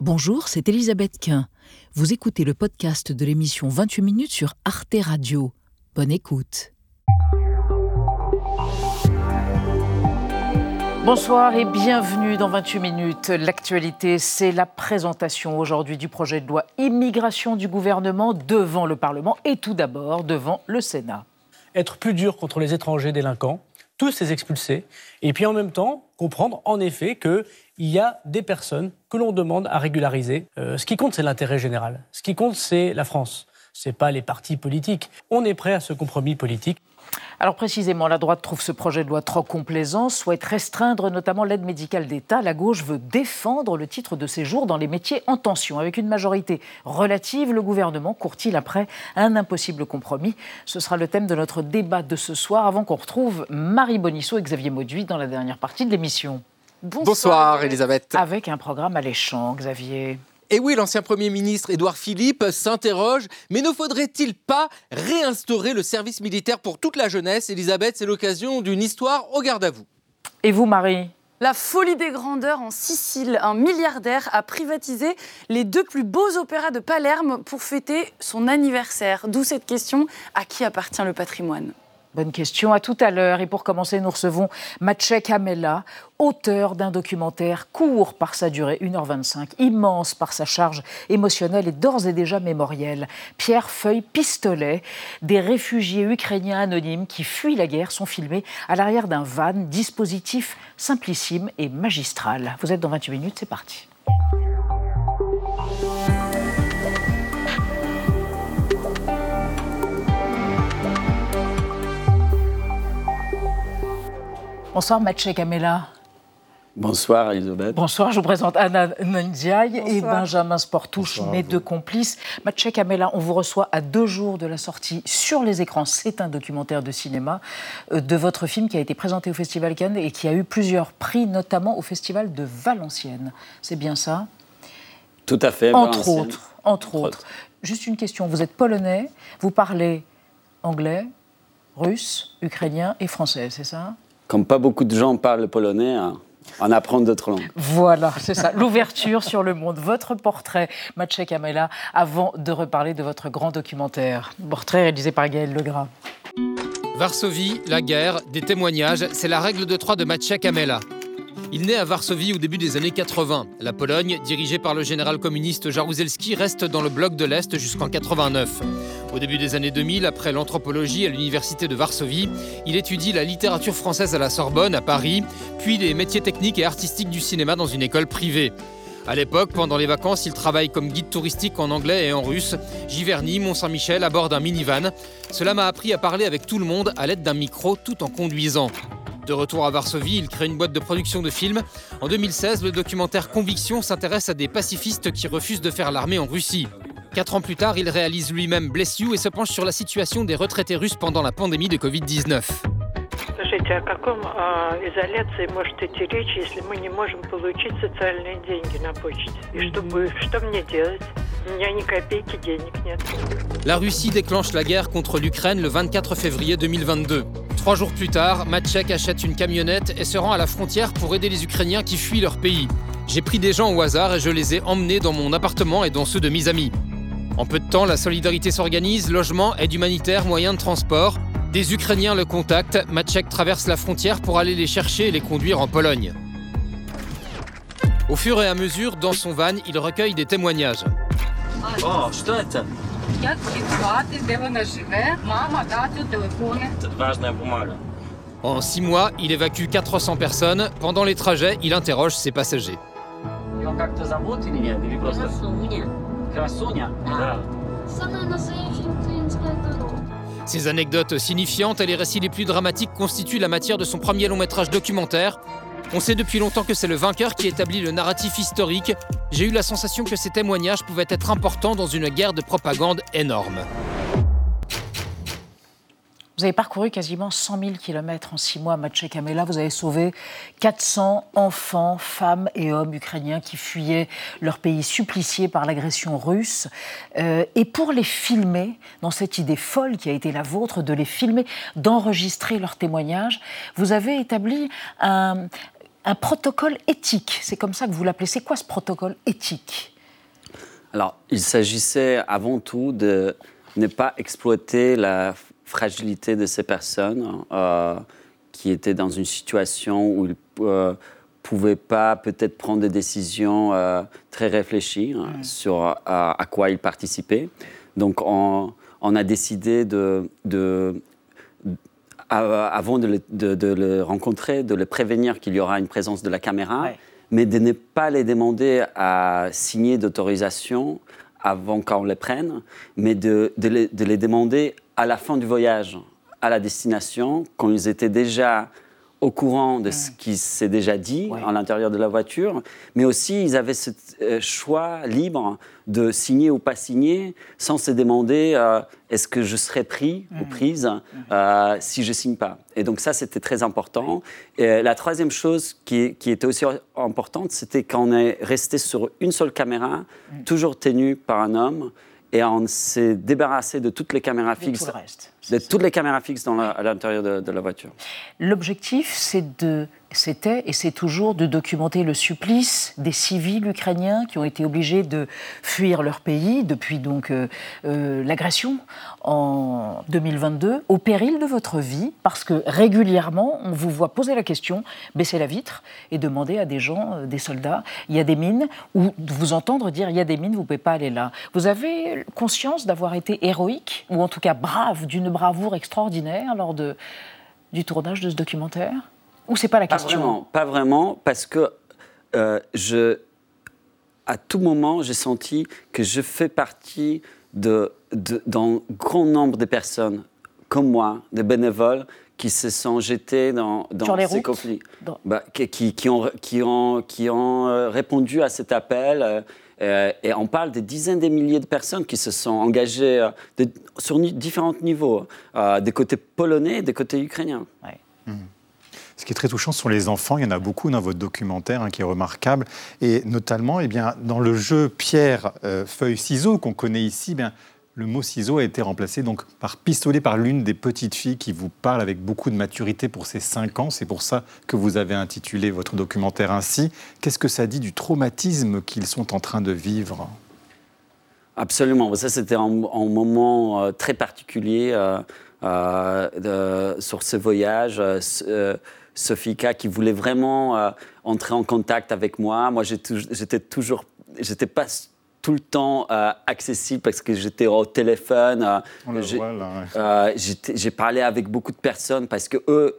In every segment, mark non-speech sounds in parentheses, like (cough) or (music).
Bonjour, c'est Elisabeth Quint. Vous écoutez le podcast de l'émission 28 minutes sur Arte Radio. Bonne écoute. Bonsoir et bienvenue dans 28 minutes. L'actualité, c'est la présentation aujourd'hui du projet de loi immigration du gouvernement devant le Parlement et tout d'abord devant le Sénat. Être plus dur contre les étrangers délinquants, tous les expulser, et puis en même temps comprendre en effet qu'il y a des personnes que l'on demande à régulariser. Euh, ce qui compte, c'est l'intérêt général. Ce qui compte, c'est la France. Ce n'est pas les partis politiques. On est prêt à ce compromis politique. Alors précisément, la droite trouve ce projet de loi trop complaisant, souhaite restreindre notamment l'aide médicale d'État. La gauche veut défendre le titre de séjour dans les métiers en tension. Avec une majorité relative, le gouvernement court-il après un impossible compromis? Ce sera le thème de notre débat de ce soir avant qu'on retrouve Marie Bonisseau et Xavier Mauduit dans la dernière partie de l'émission. Bonsoir, Bonsoir Elisabeth. Avec un programme alléchant, Xavier. Et oui, l'ancien Premier ministre Édouard Philippe s'interroge, mais ne faudrait-il pas réinstaurer le service militaire pour toute la jeunesse? Elisabeth, c'est l'occasion d'une histoire au garde à vous. Et vous, Marie? La folie des grandeurs en Sicile. Un milliardaire a privatisé les deux plus beaux opéras de Palerme pour fêter son anniversaire. D'où cette question à qui appartient le patrimoine? Bonne question. À tout à l'heure. Et pour commencer, nous recevons Maciek Amela, auteur d'un documentaire court par sa durée, 1h25, immense par sa charge émotionnelle et d'ores et déjà mémorielle. Pierre Feuille Pistolet, des réfugiés ukrainiens anonymes qui fuient la guerre sont filmés à l'arrière d'un van, dispositif simplissime et magistral. Vous êtes dans 28 minutes, c'est parti. Bonsoir Mathieu Camella. Bonsoir Elisabeth. Bonsoir, je vous présente Anna Ndiaye et Benjamin Sportouche, mes deux complices. Mathieu Camella, on vous reçoit à deux jours de la sortie sur les écrans. C'est un documentaire de cinéma euh, de votre film qui a été présenté au Festival Cannes et qui a eu plusieurs prix, notamment au Festival de Valenciennes. C'est bien ça? Tout à fait. Entre autres, entre, autres. Juste une question. Vous êtes polonais, vous parlez anglais, russe, ukrainien et français, c'est ça? Comme pas beaucoup de gens parlent polonais, hein, en apprendre d'autres langues. Voilà, c'est ça, l'ouverture sur le monde. Votre portrait, Maciej Kamela, avant de reparler de votre grand documentaire. Portrait réalisé par Gaël Legras. Varsovie, la guerre, des témoignages, c'est la règle de trois de Maciej Kamela. Il naît à Varsovie au début des années 80. La Pologne, dirigée par le général communiste Jaruzelski, reste dans le bloc de l'Est jusqu'en 89. Au début des années 2000, après l'anthropologie à l'université de Varsovie, il étudie la littérature française à la Sorbonne, à Paris, puis les métiers techniques et artistiques du cinéma dans une école privée. À l'époque, pendant les vacances, il travaille comme guide touristique en anglais et en russe, Giverny, Mont-Saint-Michel, à bord d'un minivan. Cela m'a appris à parler avec tout le monde à l'aide d'un micro tout en conduisant. De retour à Varsovie, il crée une boîte de production de films. En 2016, le documentaire Conviction s'intéresse à des pacifistes qui refusent de faire l'armée en Russie. Quatre ans plus tard, il réalise lui-même Bless You et se penche sur la situation des retraités russes pendant la pandémie de Covid-19. Скажите, о каком э, изоляции может идти речь, если мы не можем получить социальные деньги на почте? И что, что мне делать? У меня ни копейки денег нет. La Russie déclenche la guerre contre l'Ukraine le 24 février 2022. Trois jours plus tard, Maciek achète une camionnette et se rend à la frontière pour aider les Ukrainiens qui fuient leur pays. J'ai pris des gens au hasard et je les ai emmenés dans mon appartement et dans ceux de mes amis. En peu de temps, la solidarité s'organise, logement, aide humanitaire, moyens de transport. Des Ukrainiens le contactent, Maciek traverse la frontière pour aller les chercher et les conduire en Pologne. Au fur et à mesure, dans son van, il recueille des témoignages. Oh, en six mois, il évacue 400 personnes. Pendant les trajets, il interroge ses passagers. Ces anecdotes signifiantes et les récits les plus dramatiques constituent la matière de son premier long métrage documentaire, on sait depuis longtemps que c'est le vainqueur qui établit le narratif historique. J'ai eu la sensation que ces témoignages pouvaient être importants dans une guerre de propagande énorme. Vous avez parcouru quasiment 100 000 kilomètres en six mois, Maciej Kamela. Vous avez sauvé 400 enfants, femmes et hommes ukrainiens qui fuyaient leur pays supplicié par l'agression russe. Euh, et pour les filmer, dans cette idée folle qui a été la vôtre, de les filmer, d'enregistrer leurs témoignages, vous avez établi un protocole éthique. C'est comme ça que vous l'appelez. C'est quoi ce protocole éthique? Alors, il s'agissait avant tout de ne pas exploiter la fragilité de ces personnes euh, qui étaient dans une situation où ils ne pouvaient pas peut-être prendre des décisions très réfléchies hein, sur à quoi ils participaient. Donc, on, on a décidé de, avant de le, rencontrer, de le prévenir qu'il y aura une présence de la caméra, mais de ne pas les demander à signer d'autorisation avant qu'on les prenne, mais de, les, de, les, demander à la fin du voyage, à la destination, quand ils étaient déjà au courant de ce qui s'est déjà dit à l'intérieur de la voiture, mais aussi ils avaient ce euh, choix libre de signer ou pas signer sans se demander euh, est-ce que je serai pris ou mmh. prise mmh. euh, si je signe pas. Et donc ça, c'était très important. Et la troisième chose qui, qui était aussi importante, c'était qu'on est resté sur une seule caméra, mmh. toujours tenue par un homme, et on s'est débarrassé de toutes les caméras fixes. De toutes les caméras fixes à l'intérieur de, la voiture. L'objectif, c'était et c'est toujours de documenter le supplice des civils ukrainiens qui ont été obligés de fuir leur pays depuis donc euh, euh, l'agression en 2022 au péril de votre vie parce que régulièrement on vous voit poser la question, baisser la vitre et demander à des gens, euh, des soldats, il y a des mines ou vous entendre dire il y a des mines, vous pouvez pas aller là. Vous avez conscience d'avoir été héroïque ou en tout cas brave d'une bravoure extraordinaire lors de, du tournage de ce documentaire ou c'est pas la question? Pas vraiment, pas vraiment parce que euh, je, à tout moment, j'ai senti que je fais partie de, d'un grand nombre de personnes comme moi, des bénévoles, qui se sont jetés dans, dans ces conflits, bah, qui, qui, ont, qui, ont, qui ont euh, répondu à cet appel. Euh, et on parle des dizaines de milliers de personnes qui se sont engagées sur différents niveaux, des côtés polonais et des côtés ukrainiens. Ouais. Mmh. Ce qui est très touchant ce sont les enfants. Il y en a beaucoup dans votre documentaire hein, qui est remarquable. Et notamment, eh bien, dans le jeu pierre, euh, feuille, ciseaux qu'on connaît ici, eh bien, le mot ciseau a été remplacé donc par pistolet par l'une des petites filles qui vous parle avec beaucoup de maturité pour ses 5 ans. C'est pour ça que vous avez intitulé votre documentaire ainsi. Qu'est-ce que ça dit du traumatisme qu'ils sont en train de vivre? Absolument. Ça, c'était un, moment euh, très particulier euh, sur ce voyage. Sofika qui voulait vraiment euh, entrer en contact avec moi. Moi, j'étais toujours, j'étais pas tout le temps euh, accessible parce que j'étais au téléphone. Euh, j'ai parlé avec beaucoup de personnes parce que eux,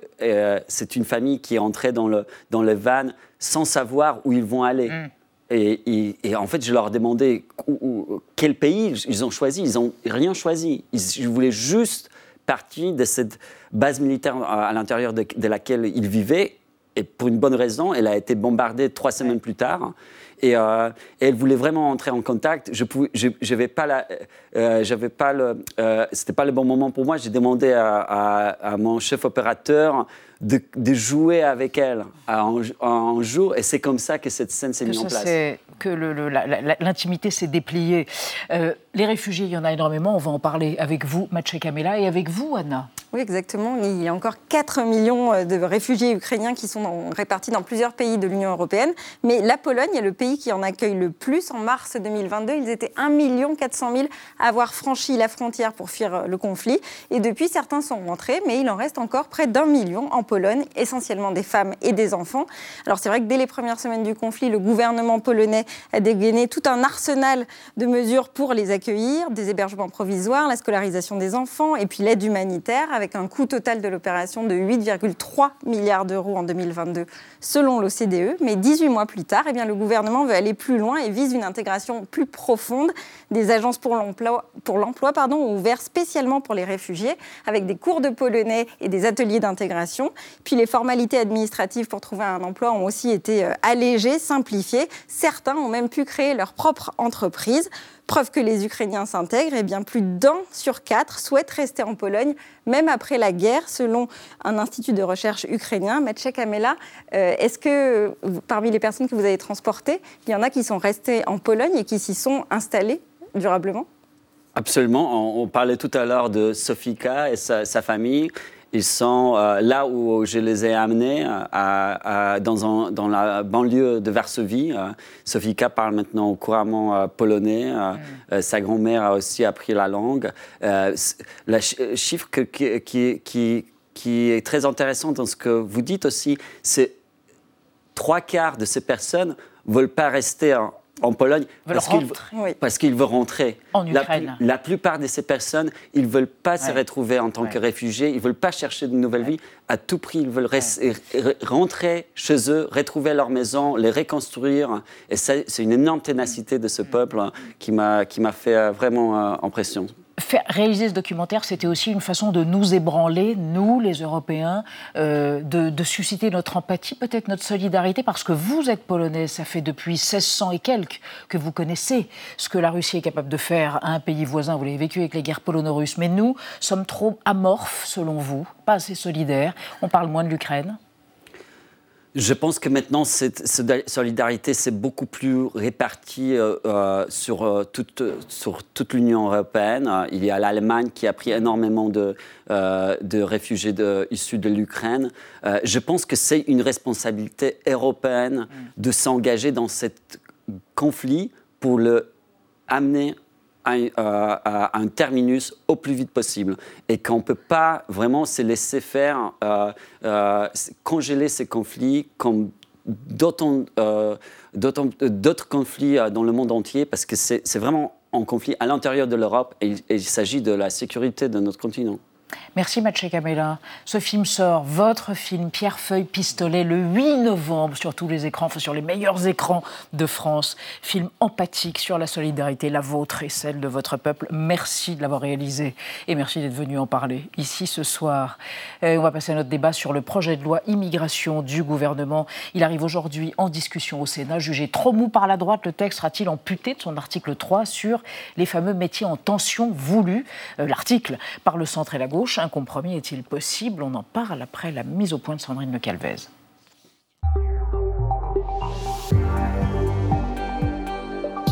c'est une famille qui est entrée dans le, dans le van sans savoir où ils vont aller. Mm. Et, et, en fait, je leur demandais quel pays ils ont choisi. Ils n'ont rien choisi. Ils, voulaient juste partie de cette base militaire à l'intérieur de, laquelle il vivait. Et pour une bonne raison, elle a été bombardée trois semaines plus tard. Euh, et, elle voulait vraiment entrer en contact. Je pouvais, je, pas la, euh, j'avais pas le, euh, c'était pas le bon moment pour moi. J'ai demandé à, mon chef opérateur de, jouer avec elle un, jour, et c'est comme ça que cette scène s'est mise en place. Que l'intimité s'est dépliée. les réfugiés, il y en a énormément. On va en parler avec vous, Maciej Kamela, et avec vous, Anna. Oui, exactement. Il y a encore 4 millions euh, de réfugiés ukrainiens qui sont répartis dans plusieurs pays de l'Union européenne. Mais la Pologne est le pays qui en accueille le plus. En mars 2022, ils étaient 1 400 000 à avoir franchi la frontière pour fuir euh, le conflit. Et depuis, certains sont rentrés, mais il en reste encore près d'un million en Pologne, essentiellement des femmes et des enfants. Alors c'est vrai que dès les premières semaines du conflit, le gouvernement polonais a dégainé tout un arsenal de mesures pour les accueillir, des hébergements provisoires, la scolarisation des enfants et puis l'aide humanitaire avec un coût total de l'opération de 8,3 milliards d'euros en 2022, selon l'OCDE. Mais 18 mois plus tard, eh bien, le gouvernement veut aller plus loin et vise une intégration plus profonde. Des agences pour l'emploi, pour l'emploi pardon, ont ouvert spécialement pour les réfugiés, avec des cours de polonais et des ateliers d'intégration. Puis les formalités administratives pour trouver un emploi ont aussi été euh, allégées, simplifiées. Certains ont même pu créer leur propre entreprise. Preuve que les Ukrainiens s'intègrent, et eh bien plus d'un sur quatre souhaite rester en Pologne, même après la guerre, selon un institut de recherche ukrainien, Maciej Kamela. Euh, est-ce que parmi les personnes que vous avez transportées, il y en a qui sont restées en Pologne et qui s'y sont installées durablement Absolument. On, parlait tout à l'heure de Sofika et sa, famille. Ils sont euh, là où je les ai amenés, à, dans, dans, la banlieue de Varsovie. Sofika parle maintenant couramment polonais. Mm. sa grand-mère a aussi appris la langue. le chiffre qui, qui, qui, qui est très intéressant dans ce que vous dites aussi, c'est trois quarts de ces personnes ne veulent pas rester en, en Pologne parce qu'ils parce qu'ils veulent rentrer. En Ukraine. La, plupart de ces personnes, ils ne veulent pas se retrouver en tant que réfugiés, ils ne veulent pas chercher de nouvelles vies. À tout prix, ils veulent rentrer chez eux, retrouver leur maison, les reconstruire. Et c'est une énorme ténacité de ce peuple qui m'a fait euh, vraiment euh, réaliser ce documentaire, c'était aussi une façon de nous ébranler, nous, les Européens, euh, de, susciter notre empathie, peut-être notre solidarité, parce que vous êtes polonais, ça fait depuis 1600 et quelques que vous connaissez ce que la Russie est capable de faire à un pays voisin. Vous l'avez vécu avec les guerres polono-russes. Mais nous sommes trop amorphes, selon vous, pas assez solidaires. On parle moins de l'Ukraine. Je pense que maintenant, cette solidarité, c'est beaucoup plus répartie euh, euh, sur, euh, toute, sur toute l'Union européenne. Il y a l'Allemagne qui a pris énormément de, de réfugiés de, issus de l'Ukraine. je pense que c'est une responsabilité européenne de s'engager dans ce conflit pour le amener à, un terminus au plus vite possible et qu'on ne peut pas vraiment se laisser faire, euh, euh, congeler ces conflits comme euh, d'autres conflits dans le monde entier parce que c'est vraiment un conflit à l'intérieur de l'Europe et il s'agit de la sécurité de notre continent. Merci Maciej Kamela. Ce film sort, votre film Pierre Feuille Pistolet, le 8 novembre sur tous les écrans, enfin sur les meilleurs écrans de France. Film empathique sur la solidarité, la vôtre et celle de votre peuple. Merci de l'avoir réalisé et merci d'être venu en parler ici ce soir. Euh, on va passer à notre débat sur le projet de loi immigration du gouvernement. Il arrive aujourd'hui en discussion au Sénat. Jugé trop mou par la droite, le texte sera-t-il amputé de son article 3 sur les fameux métiers en tension voulus? Euh, L'article par le centre et la gauche un compromis est-il possible? On en parle après la mise au point de Sandrine Le Calvez.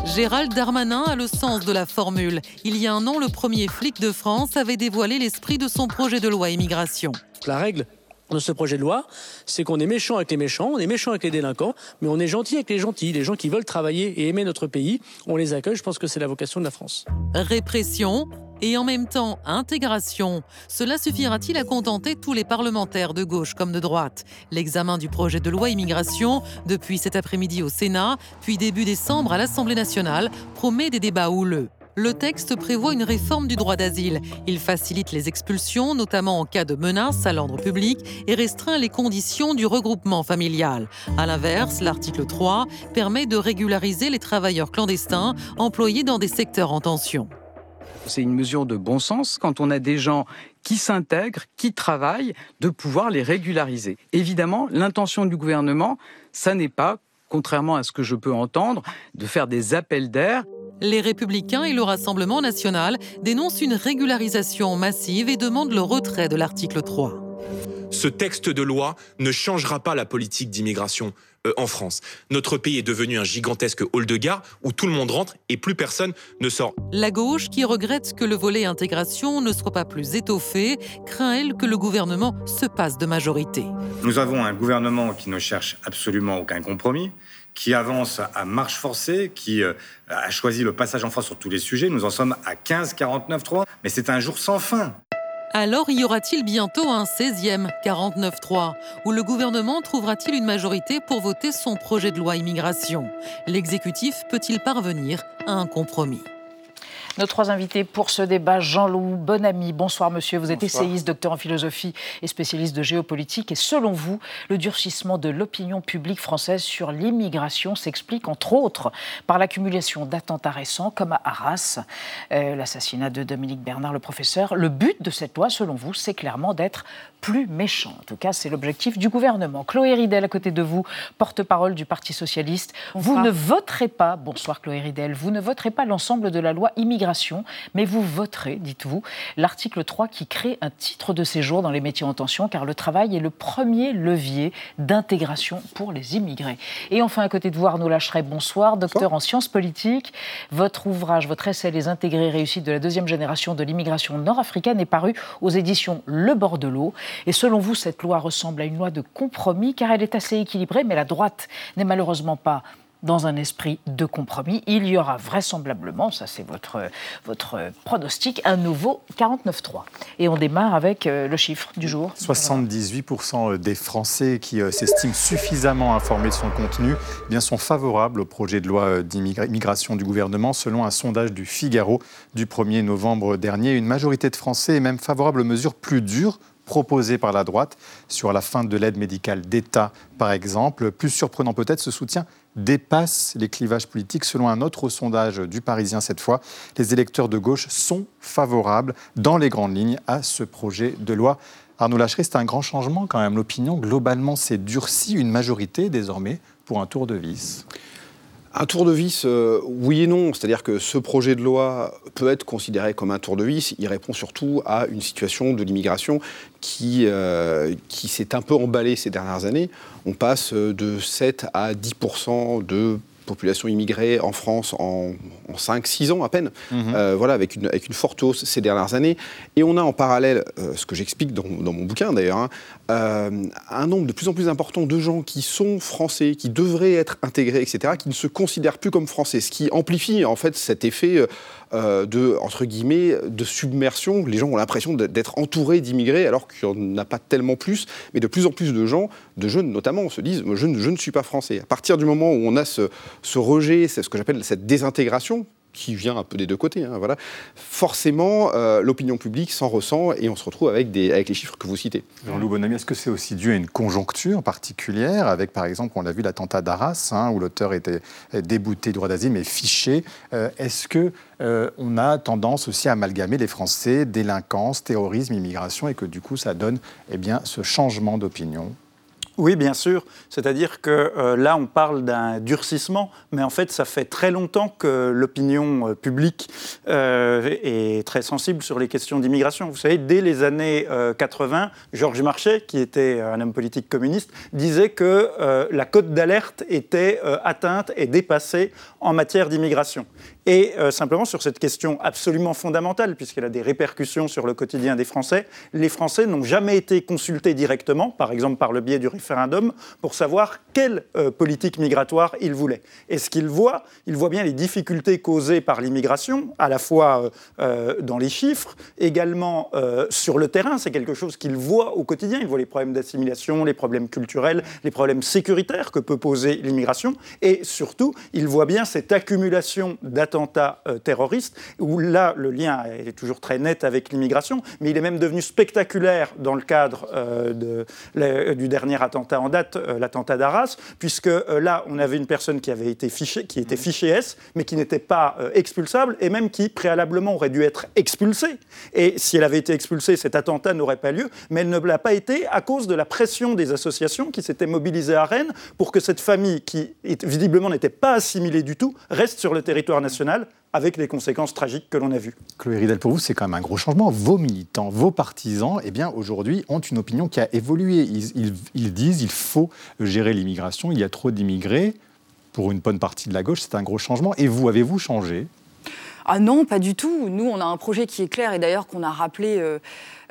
Gérald Darmanin a le sens de la formule. Il y a un an, le premier flic de France avait dévoilé l'esprit de son projet de loi immigration. La règle de ce projet de loi, c'est qu'on est méchant avec les méchants, on est méchant avec les délinquants, mais on est gentil avec les gentils. Les gens qui veulent travailler et aimer notre pays, on les accueille. Je pense que c'est la vocation de la France. Répression, et en même temps intégration. Cela suffira-t-il à contenter tous les parlementaires de gauche comme de droite? L'examen du projet de loi immigration, depuis cet après-midi au Sénat, puis début décembre à l'Assemblée nationale, promet des débats houleux. Le texte prévoit une réforme du droit d'asile. Il facilite les expulsions, notamment en cas de menace à l'ordre public, et restreint les conditions du regroupement familial. A l'inverse, l'article 3 permet de régulariser les travailleurs clandestins employés dans des secteurs en tension. C'est une mesure de bon sens quand on a des gens qui s'intègrent, qui travaillent, de pouvoir les régulariser. Évidemment, l'intention du gouvernement, ça n'est pas, contrairement à ce que je peux entendre, de faire des appels d'air. Les Républicains et le Rassemblement national dénoncent une régularisation massive et demandent le retrait de l'article 3. Ce texte de loi ne changera pas la politique d'immigration. Euh, en France. Notre pays est devenu un gigantesque hall de gare où tout le monde rentre et plus personne ne sort. La gauche, qui regrette que le volet intégration ne soit pas plus étoffé, craint, elle, que le gouvernement se passe de majorité. Nous avons un gouvernement qui ne cherche absolument aucun compromis qui avance à marche forcée, qui euh, a choisi le passage en France sur tous les sujets. Nous en sommes à 15-49-3, mais c'est un jour sans fin. Alors y aura-t-il bientôt un 16e 49-3 où le gouvernement trouvera-t-il une majorité pour voter son projet de loi immigration? L'exécutif peut-il parvenir à un compromis? Nos trois invités pour ce débat, Jean-Loup Bonamy. Bonsoir monsieur, vous êtes essayiste, docteur en philosophie et spécialiste de géopolitique. Et selon vous, le durcissement de l'opinion publique française sur l'immigration s'explique entre autres par l'accumulation d'attentats récents comme à Arras, euh, l'assassinat de Dominique Bernard, le professeur. Le but de cette loi, selon vous, c'est clairement d'être plus méchant. En tout cas, c'est l'objectif du gouvernement. Chloé Ridel, à côté de vous, porte-parole du Parti socialiste. Vous ne voterez pas, bonsoir Chloé Ridel, vous ne voterez pas l'ensemble de la loi immigration mais vous voterez, dites-vous, l'article 3 qui crée un titre de séjour dans les métiers en tension, car le travail est le premier levier d'intégration pour les immigrés. Et enfin, à côté de vous, Arnaud Lacheret, bonsoir, docteur en sciences politiques. Votre ouvrage, votre essai Les intégrés réussites de la deuxième génération de l'immigration nord-africaine est paru aux éditions Le Bordelot. Et selon vous, cette loi ressemble à une loi de compromis, car elle est assez équilibrée, mais la droite n'est malheureusement pas dans un esprit de compromis. Il y aura vraisemblablement, ça c'est votre, votre pronostic, un nouveau 49-3. Et on démarre avec euh, le chiffre du jour. 78% des Français qui euh, s'estiment suffisamment informés de son contenu eh bien, sont favorables au projet de loi euh, d'immigration du gouvernement, selon un sondage du Figaro du 1er novembre dernier. Une majorité de Français est même favorable aux mesures plus dures proposées par la droite sur la fin de l'aide médicale d'État, par exemple. Plus surprenant peut-être, ce soutien dépasse les clivages politiques. Selon un autre sondage du Parisien cette fois, les électeurs de gauche sont favorables dans les grandes lignes à ce projet de loi. Arnaud Lachery, c'est un grand changement quand même. L'opinion globalement s'est durcie, une majorité désormais pour un tour de vis. Un tour de vis, euh, oui et non. C'est-à-dire que ce projet de loi peut être considéré comme un tour de vis. Il répond surtout à une situation de l'immigration qui, euh, qui s'est un peu emballée ces dernières années. On passe de 7 à 10% de population immigrée en France en, 5-6 ans à peine, mhm. euh, voilà, avec une, avec une forte hausse ces dernières années. Et on a en parallèle, euh, ce que j'explique dans, mon bouquin d'ailleurs, hein, euh, un nombre de plus en plus important de gens qui sont français, qui devraient être intégrés, etc., qui ne se considèrent plus comme français, ce qui amplifie en fait cet effet de, entre guillemets, de submersion. Les gens ont l'impression d'être entourés d'immigrés alors qu'il n'y a pas tellement plus, mais de plus en plus de gens, de jeunes notamment, se disent je, je ne suis pas français. À partir du moment où on a ce, ce rejet, c'est ce que j'appelle cette désintégration, qui vient un peu des deux côtés, hein, voilà, forcément, euh, l'opinion publique s'en ressent et on se retrouve avec, des, avec les chiffres que vous citez. Jean-Loup Bonamy, est-ce que c'est aussi dû à une conjoncture particulière, avec par exemple, on l'a vu, l'attentat d'Arras, hein, où l'auteur était débouté du droit d'asile mais fiché. Euh, Est-ce que euh, on a tendance aussi à amalgamer les Français, délinquance, terrorisme, immigration, et que du coup ça donne eh bien, ce changement d'opinion? Oui, bien sûr. C'est-à-dire que euh, là, on parle d'un durcissement, mais en fait, ça fait très longtemps que l'opinion euh, publique euh, est très sensible sur les questions d'immigration. Vous savez, dès les années 80, Georges Marchais, qui était un homme politique communiste, disait que la cote d'alerte était atteinte et dépassée en matière d'immigration. Et simplement sur cette question absolument fondamentale, puisqu'elle a des répercussions sur le quotidien des Français, les Français n'ont jamais été consultés directement, par exemple par le biais du référendum pour savoir quelle euh, politique migratoire il voulait. Et ce qu'il voit, il voit bien les difficultés causées par l'immigration, à la fois euh, euh, dans les chiffres, également sur le terrain. C'est quelque chose qu'il voit au quotidien. Il voit les problèmes d'assimilation, les problèmes culturels, les problèmes sécuritaires que peut poser l'immigration. Et surtout, il voit bien cette accumulation d'attentats terroristes, où là, le lien est toujours très net avec l'immigration, mais il est même devenu spectaculaire dans le cadre de, du dernier attentat en date, euh, l'attentat d'Arras, puisque euh, là, on avait une personne qui avait été fichée, qui était fichée S, mais qui n'était pas euh, expulsable, et même qui préalablement aurait dû être expulsée. Et si elle avait été expulsée, cet attentat n'aurait pas lieu, mais elle ne l'a pas été à cause de la pression des associations qui s'étaient mobilisées à Rennes pour que cette famille, qui visiblement n'était pas assimilée du tout, reste sur le territoire national avec les conséquences tragiques que l'on a vues. Chloé Ridel, pour vous, c'est quand même un gros changement. Vos militants, vos partisans, eh bien, aujourd'hui, ont une opinion qui a évolué. Ils, ils disent qu'il faut gérer l'immigration, il y a trop d'immigrés. Pour une bonne partie de la gauche, c'est un gros changement. Et vous, avez-vous changé? Ah non, pas du tout. Nous, on a un projet qui est clair et d'ailleurs qu'on a rappelé euh,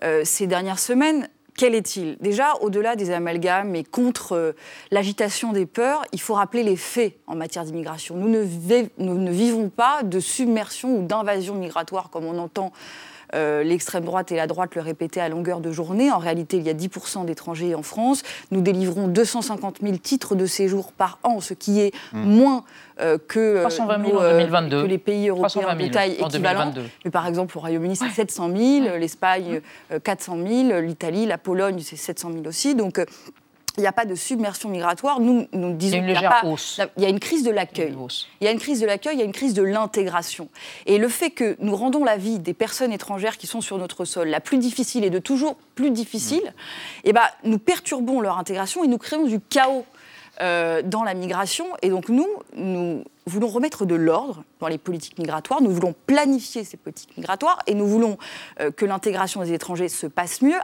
euh, ces dernières semaines. Quel est-il? Déjà, au-delà des amalgames et contre euh, l'agitation des peurs, il faut rappeler les faits en matière d'immigration. Nous, nous ne, vivons pas de submersion ou d'invasion migratoire comme on entend euh, l'extrême droite et la droite le répétaient à longueur de journée. En réalité, il y a 10% d'étrangers en France. Nous délivrons 250 000 titres de séjour par an, ce qui est hmm. moins que, 320 000 en 2022. que les pays européens de taille équivalente. Mais par exemple, au Royaume-Uni, c'est 700 000, l'Espagne, 400 000, l'Italie, la Pologne, c'est 700 000 aussi. Donc, il n'y a pas de submersion migratoire. Nous, nous disons qu'il y, y a une crise de l'accueil. Il y a une crise de l'accueil, il y a une crise de l'intégration. Et le fait que nous rendons la vie des personnes étrangères qui sont sur notre sol la plus difficile et de toujours plus difficile, mmh. eh ben, nous perturbons leur intégration et nous créons du chaos euh, dans la migration. Et donc nous, nous voulons remettre de l'ordre dans les politiques migratoires, nous voulons planifier ces politiques migratoires et nous voulons euh, que l'intégration des étrangers se passe mieux.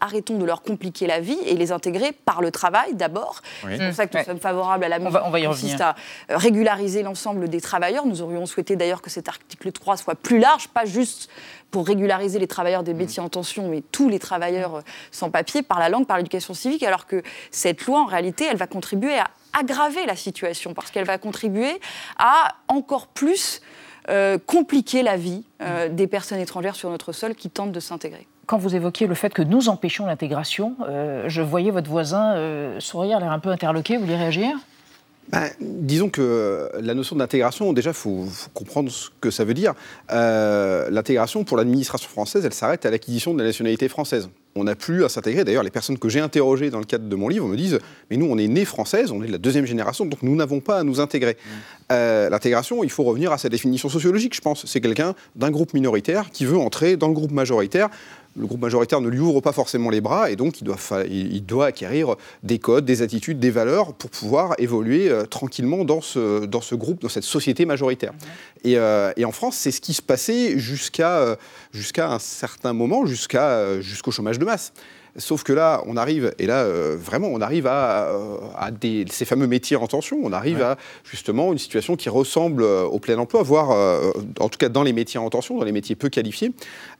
arrêtons de leur compliquer la vie et les intégrer par le travail d'abord. C'est pour ça que nous sommes favorables à la mesure qui consiste à euh, régulariser l'ensemble des travailleurs. Nous aurions souhaité d'ailleurs que cet article 3 soit plus large, pas juste pour régulariser les travailleurs des métiers en tension, mais tous les travailleurs euh, sans papier, par la langue, par l'éducation civique, alors que cette loi, en réalité, elle va contribuer à aggraver la situation, parce qu'elle va contribuer à encore plus euh, compliquer la vie euh, des personnes étrangères sur notre sol qui tentent de s'intégrer. Quand vous évoquiez le fait que nous empêchons l'intégration, je voyais votre voisin sourire, l'air un peu interloqué. Vous voulez réagir? Ben, disons que la notion d'intégration, déjà, il faut, comprendre ce que ça veut dire. Euh, l'intégration, pour l'administration française, elle s'arrête à l'acquisition de la nationalité française. On n'a plus à s'intégrer. D'ailleurs, les personnes que j'ai interrogées dans le cadre de mon livre me disent Mais nous, on est nés françaises, on est de la deuxième génération, donc nous n'avons pas à nous intégrer. Mmh. Euh, l'intégration, il faut revenir à sa définition sociologique, je pense. C'est quelqu'un d'un groupe minoritaire qui veut entrer dans le groupe majoritaire le groupe majoritaire ne lui ouvre pas forcément les bras et donc il doit, il doit acquérir des codes, des attitudes, des valeurs pour pouvoir évoluer euh, tranquillement dans ce, dans ce groupe, dans cette société majoritaire. Et, euh, et, en France, c'est ce qui se passait jusqu'à jusqu'à un certain moment, jusqu'à jusqu'au chômage de masse. Sauf que là, on arrive, et là, vraiment, on arrive à, à des, ces fameux métiers en tension, on arrive à justement une situation qui ressemble au plein emploi, voire, en tout cas dans les métiers en tension, dans les métiers peu qualifiés,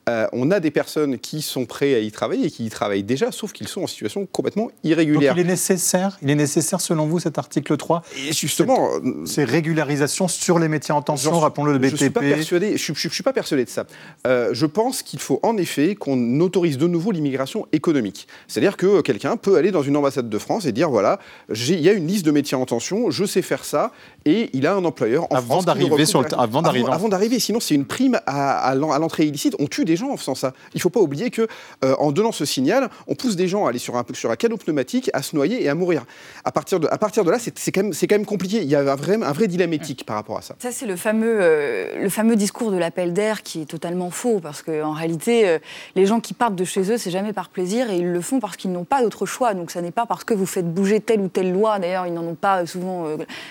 euh, on a des personnes qui sont prêtes à y travailler et qui y travaillent déjà, sauf qu'ils sont en situation complètement irrégulière. Donc il est nécessaire, il est nécessaire selon vous cet article 3 Et justement, ces régularisations sur les métiers en tension, rappelons-le, le BTP. Je suis pas persuadé. Je, je, suis pas persuadé de ça. Euh, je pense qu'il faut en effet qu'on autorise de nouveau l'immigration économique. C'est-à-dire que quelqu'un peut aller dans une ambassade de France et dire voilà, il y a une liste de métiers en tension, je sais faire ça, et il a un employeur en avant d'arriver sur le avant d'arriver avant, d'arriver. Sinon, c'est une prime à, à l'entrée illicite. On tue des gens en faisant ça. Il ne faut pas oublier que euh, en donnant ce signal, on pousse des gens à aller sur un, sur un canot pneumatique, à se noyer et à mourir. À partir de, à partir de là, c'est quand, même, quand même compliqué. Il y a un vrai, un vrai dilemme éthique par rapport à ça. Ça, c'est le fameux, euh, le fameux discours de l'appel d'air qui est totalement faux, parce qu'en réalité, euh, les gens qui partent de chez eux, c'est jamais par plaisir, et ils le font parce qu'ils n'ont pas d'autre choix. Donc, ça n'est pas parce que vous faites bouger telle ou telle loi, d'ailleurs, ils n'en ont pas souvent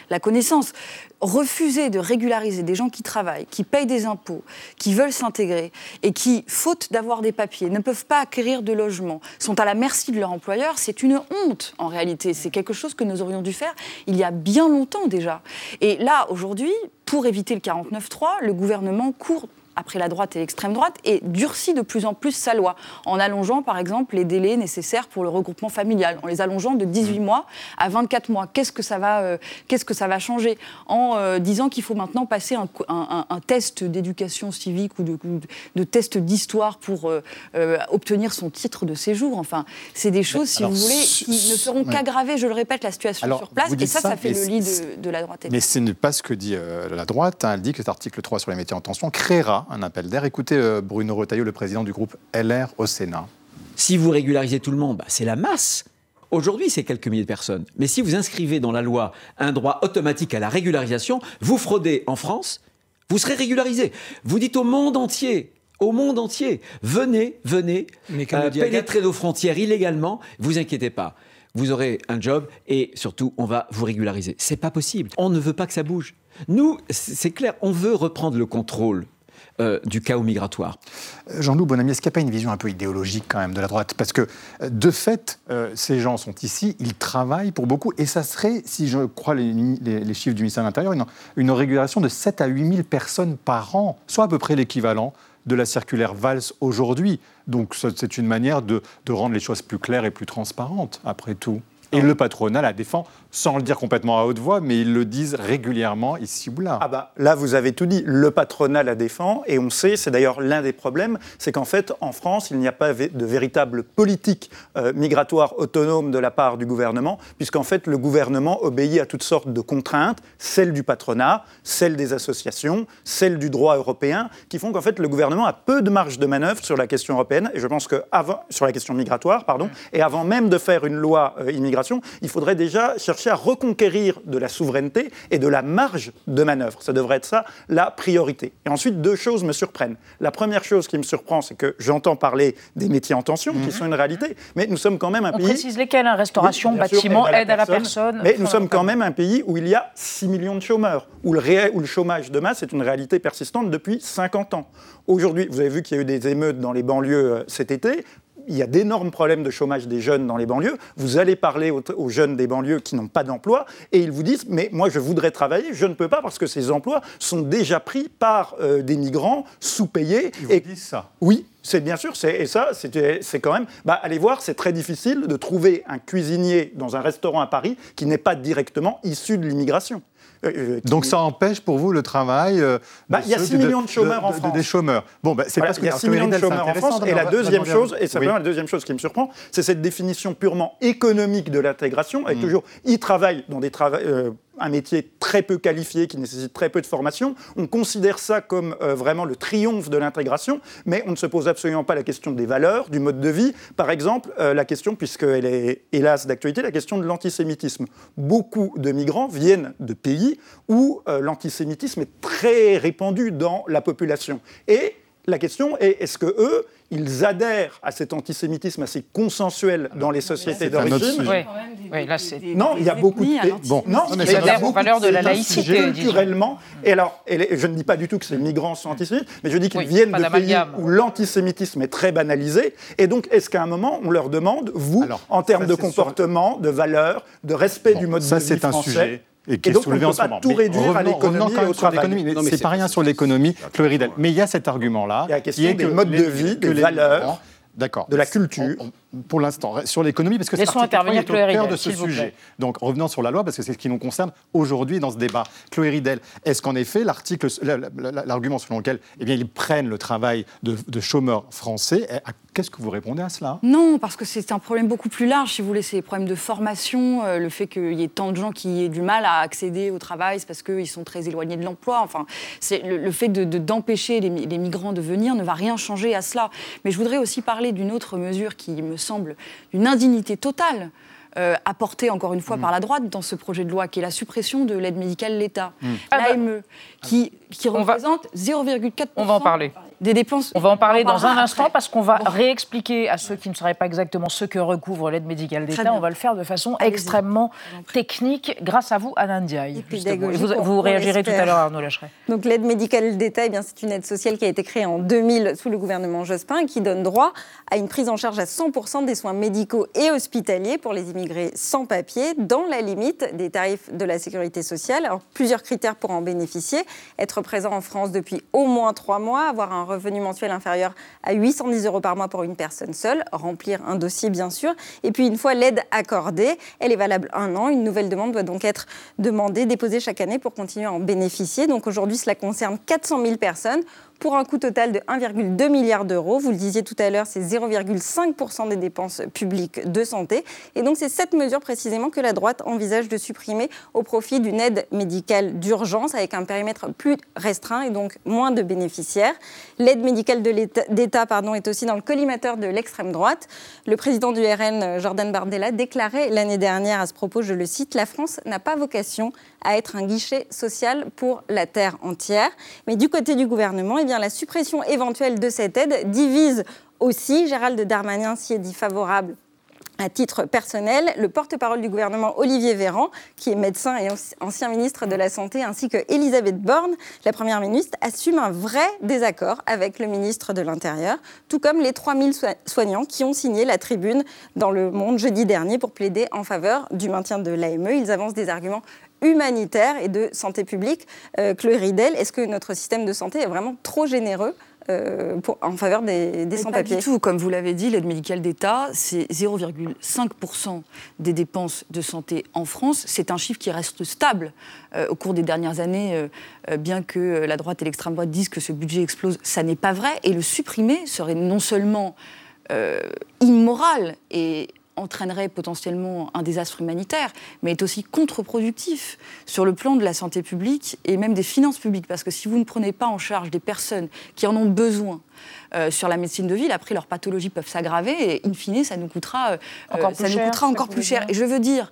la connaissance refuser de régulariser des gens qui travaillent, qui payent des impôts, qui veulent s'intégrer et qui, faute d'avoir des papiers, ne peuvent pas acquérir de logement, sont à la merci de leur employeur, c'est une honte en réalité. C'est quelque chose que nous aurions dû faire il y a bien longtemps déjà. Et là, aujourd'hui, pour éviter le 49-3, le gouvernement court après la droite et l'extrême droite, et durcit de plus en plus sa loi, en allongeant par exemple les délais nécessaires pour le regroupement familial, en les allongeant de 18 mmh. mois à 24 mois. Qu'est-ce que ça va, euh, qu'est-ce que ça va changer En euh, disant qu'il faut maintenant passer un, test d'éducation civique ou de, de test d'histoire pour euh, obtenir son titre de séjour. Enfin, c'est des choses, si vous voulez, qui ne feront qu'aggraver, je le répète, la situation sur place. Et ça, ça, fait le lit de, la droite. Mais ce n'est pas ce que dit la droite. Hein. Elle dit que cet article 3 sur les métiers en tension créera un appel d'air. Écoutez euh, Bruno Retailleau, le président du groupe LR au Sénat. Si vous régularisez tout le monde, bah, c'est la masse. Aujourd'hui, c'est quelques milliers de personnes. Mais si vous inscrivez dans la loi un droit automatique à la régularisation, vous fraudez en France, vous serez régularisé. Vous dites au monde entier, au monde entier, venez, venez, euh, pénétrer nos frontières illégalement, vous inquiétez pas. Vous aurez un job et surtout, on va vous régulariser. C'est pas possible. On ne veut pas que ça bouge. Nous, c'est clair, on veut reprendre le contrôle euh, du chaos migratoire. Euh, Jean-Loup Bonamy, est-ce qu'il n'y a pas une vision un peu idéologique quand même de la droite? Parce que euh, de fait, ces gens sont ici, ils travaillent pour beaucoup, et ça serait, si je crois les, chiffres du ministère de l'Intérieur, une, régulation de 7 à 8 000 personnes par an, soit à peu près l'équivalent de la circulaire Valls aujourd'hui. Donc c'est une manière de rendre les choses plus claires et plus transparentes, après tout. Et le patronat la défend sans le dire complètement à haute voix, mais ils le disent régulièrement ici ou là. Ah bah, là, vous avez tout dit. Le patronat la défend, et on sait, c'est d'ailleurs l'un des problèmes, c'est qu'en fait, en France, il n'y a pas de véritable politique euh, migratoire autonome de la part du gouvernement, puisqu'en fait, le gouvernement obéit à toutes sortes de contraintes, celles du patronat, celles des associations, celles du droit européen, qui font qu'en fait, le gouvernement a peu de marge de manœuvre sur la question européenne, et je pense que avant, sur la question migratoire, pardon, et avant même de faire une loi euh, immigration il faudrait déjà chercher à reconquérir de la souveraineté et de la marge de manœuvre. Ça devrait être ça la priorité. Et ensuite, deux choses me surprennent. La première chose qui me surprend, c'est que j'entends parler des métiers en tension, qui Mhm. sont une réalité, mais nous sommes quand même un On pays... précise lesquels hein, Restauration, Oui, bien sûr, bâtiment, aide à la personne. Mais nous sommes quand même un pays où il y a 6 millions de chômeurs, où le, réel- où le chômage de masse est une réalité persistante depuis 50 ans. Aujourd'hui, vous avez vu qu'il y a eu des émeutes dans les banlieues euh, cet été. Il y a d'énormes problèmes de chômage des jeunes dans les banlieues. Vous allez parler aux, aux jeunes des banlieues qui n'ont pas d'emploi et ils vous disent Mais moi, je voudrais travailler, je ne peux pas parce que ces emplois sont déjà pris par euh, des migrants sous-payés. Ils vous disent ça Oui, c'est bien sûr, et ça, c'est c'est quand même. Bah, allez voir, c'est très difficile de trouver un cuisinier dans un restaurant à Paris qui n'est pas directement issu de l'immigration. Euh, euh, qui- Donc ça empêche pour vous le travail euh, Bah, il y a ceux 6 de- millions de chômeurs en de- France. Des chômeurs. Bon, bah, c'est Voilà, parce que il y a 6 millions de chômeurs en France. Et la deuxième chose, et simplement la deuxième chose qui me surprend, c'est cette définition purement économique de l'intégration, avec Mm. toujours, ils travaillent dans des trava- euh, un métier très peu qualifié, qui nécessite très peu de formation. On considère ça comme euh, vraiment le triomphe de l'intégration, mais on ne se pose absolument pas la question des valeurs, du mode de vie. Par exemple, euh, la question, puisqu'elle est hélas d'actualité, la question de l'antisémitisme. Beaucoup de migrants viennent de pays où euh, l'antisémitisme est très répandu dans la population. Et la question est, est-ce que eux, ils adhèrent à cet antisémitisme assez consensuel dans les sociétés d'origine. Oui, oui, là c'est. non, il y a beaucoup de bon, non, mais qui il y a adhèrent aux valeurs de la c'est un laïcité. Culturellement, et alors, et je ne dis pas du tout que ces migrants sont antisémites, mais je dis qu'ils Oui, viennent de pays où l'antisémitisme est très banalisé. Et donc, est-ce qu'à un moment, on leur demande, vous, en termes de sur- comportement, de valeurs, de respect du mode ça, de vie c'est un français, sujet et qui est donc, on soulevé ne en peut ce pas moment. tout réduire à revenons- l'économie et au sur l'économie, c'est pas rien sur l'économie, Chloé Ridel. Mais il y a cet argument-là. Il y a la question qui est des que modes de vie, des les valeurs, D'accord. de la culture. Pour l'instant, sur l'économie, parce que article intervenir 3 est au Chloé cœur de ce sujet. Donc, revenons sur la loi, parce que c'est ce qui nous concerne aujourd'hui dans ce débat. Chloé Ridel, est-ce qu'en effet, l'article, la- la- la- l'argument selon lequel eh bien, ils prennent le travail de, de chômeurs français, qu'est-ce que vous répondez à cela? Non, parce que c'est un problème beaucoup plus large, si vous voulez. C'est les problèmes de formation, euh, le fait qu'il y ait tant de gens qui aient du mal à accéder au travail, c'est parce qu'ils sont très éloignés de l'emploi. Enfin, c'est le, le fait de- de- d'empêcher les, les migrants de venir ne va rien changer à cela. Mais je voudrais aussi parler d'une autre mesure qui me semble d'une indignité totale. euh, apportée encore une fois Mm. par la droite dans ce projet de loi, qui est la suppression de l'aide médicale de l'État, Mm. Ah bah. l'AME, qui, qui représente 0,4% On va en parler. Des dépenses. On va en parler dans un instant après. parce qu'on va réexpliquer à ceux qui ne sauraient pas exactement ce que recouvre l'aide médicale d'État. On va le faire de façon extrêmement technique grâce à vous, pédagogique, Vous, vous réagirez tout à l'heure, Arnaud Lacheret. Donc l'aide médicale d'État, eh bien, c'est une aide sociale qui a été créée en 2000 sous le gouvernement Jospin et qui donne droit à une prise en charge à 100% des soins médicaux et hospitaliers pour les immigrés sans papier, dans la limite des tarifs de la sécurité sociale. Alors, plusieurs critères pour en bénéficier. Être présent en France depuis au moins trois mois, avoir un revenu mensuel inférieur à 810 euros par mois pour une personne seule, remplir un dossier bien sûr. Et puis une fois l'aide accordée, elle est valable un an. Une nouvelle demande doit donc être demandée, déposée chaque année pour continuer à en bénéficier. Donc aujourd'hui, cela concerne 400 000 personnes pour un coût total de 1,2 milliard d'euros. Vous le disiez tout à l'heure, c'est 0,5% des dépenses publiques de santé. Et donc c'est cette mesure précisément que la droite envisage de supprimer au profit d'une aide médicale d'urgence avec un périmètre plus restreint et donc moins de bénéficiaires. L'aide médicale d'État est aussi dans le collimateur de l'extrême droite. Le président du RN, Jordan Bardella, déclarait l'année dernière à ce propos, je le cite, La France n'a pas vocation à être un guichet social pour la terre entière. Mais du côté du gouvernement, eh la suppression éventuelle de cette aide divise aussi. Gérald Darmanin s'y est dit favorable à titre personnel, le porte-parole du gouvernement Olivier Véran, qui est médecin et anci- ancien ministre de la Santé, ainsi que Elisabeth Borne, la première ministre, assume un vrai désaccord avec le ministre de l'Intérieur, tout comme les 3000 soi- soignants qui ont signé la tribune dans le Monde jeudi dernier pour plaider en faveur du maintien de l'AME. Ils avancent des arguments humanitaires et de santé publique. Euh, Chloé Ridel, est-ce que notre système de santé est vraiment trop généreux euh, pour- en faveur des, des Mais Pas sans-papiers du tout. Comme vous l'avez dit, l'aide médicale d'État, c'est 0,5% des dépenses de santé en France. C'est un chiffre qui reste stable euh, au cours des dernières années, euh, bien que la droite et l'extrême droite disent que ce budget explose. Ça n'est pas vrai. Et le supprimer serait non seulement immoral et entraînerait potentiellement un désastre humanitaire, mais est aussi contre-productif sur le plan de la santé publique et même des finances publiques. Parce que si vous ne prenez pas en charge des personnes qui en ont besoin, euh, sur la médecine de ville, après leurs pathologies peuvent s'aggraver et in fine ça nous coûtera, euh, ça nous coûtera ça encore plus cher. Et je veux dire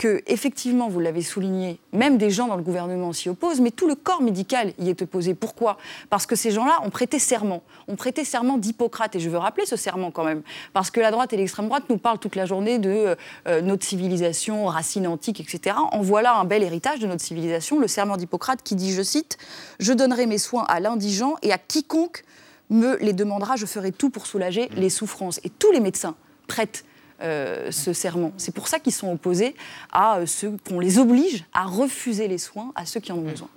que effectivement, vous l'avez souligné, même des gens dans le gouvernement s'y opposent, mais tout le corps médical y est opposé. Pourquoi? Parce que ces gens-là ont prêté serment, ont prêté serment d'Hippocrate. Et je veux rappeler ce serment quand même, parce que la droite et l'extrême droite nous parlent toute la journée de euh, notre civilisation, racine antique, etc. En voilà un bel héritage de notre civilisation, le serment d'Hippocrate qui dit, je cite, Je donnerai mes soins à l'indigent et à quiconque me les demandera, je ferai tout pour soulager les souffrances. Et tous les médecins prêtent euh, ce serment. C'est pour ça qu'ils sont opposés à euh, ceux qu'on les oblige à refuser les soins à ceux qui en ont besoin.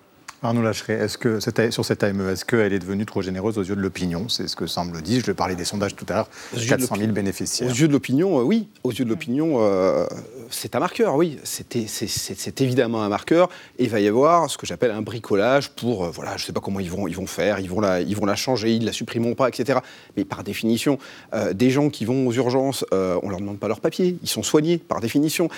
Arnaud Lacheret, est-ce que cette- sur cette AME, est-ce qu'elle est devenue trop généreuse aux yeux de l'opinion? C'est ce que semble dire. Je parlais des sondages tout à l'heure. Aux yeux de 400 000 l'opinion. bénéficiaires. Aux yeux de l'opinion, euh, oui. Aux yeux de l'opinion, euh, c'est un marqueur, oui. C'est évidemment un marqueur. Et il va y avoir ce que j'appelle un bricolage pour, euh, voilà, je ne sais pas comment ils vont, ils vont faire, ils vont, la, ils vont la changer, ils ne la supprimeront pas, etc. Mais par définition, euh, des gens qui vont aux urgences, euh, on ne leur demande pas leurs papiers, ils sont soignés, par définition.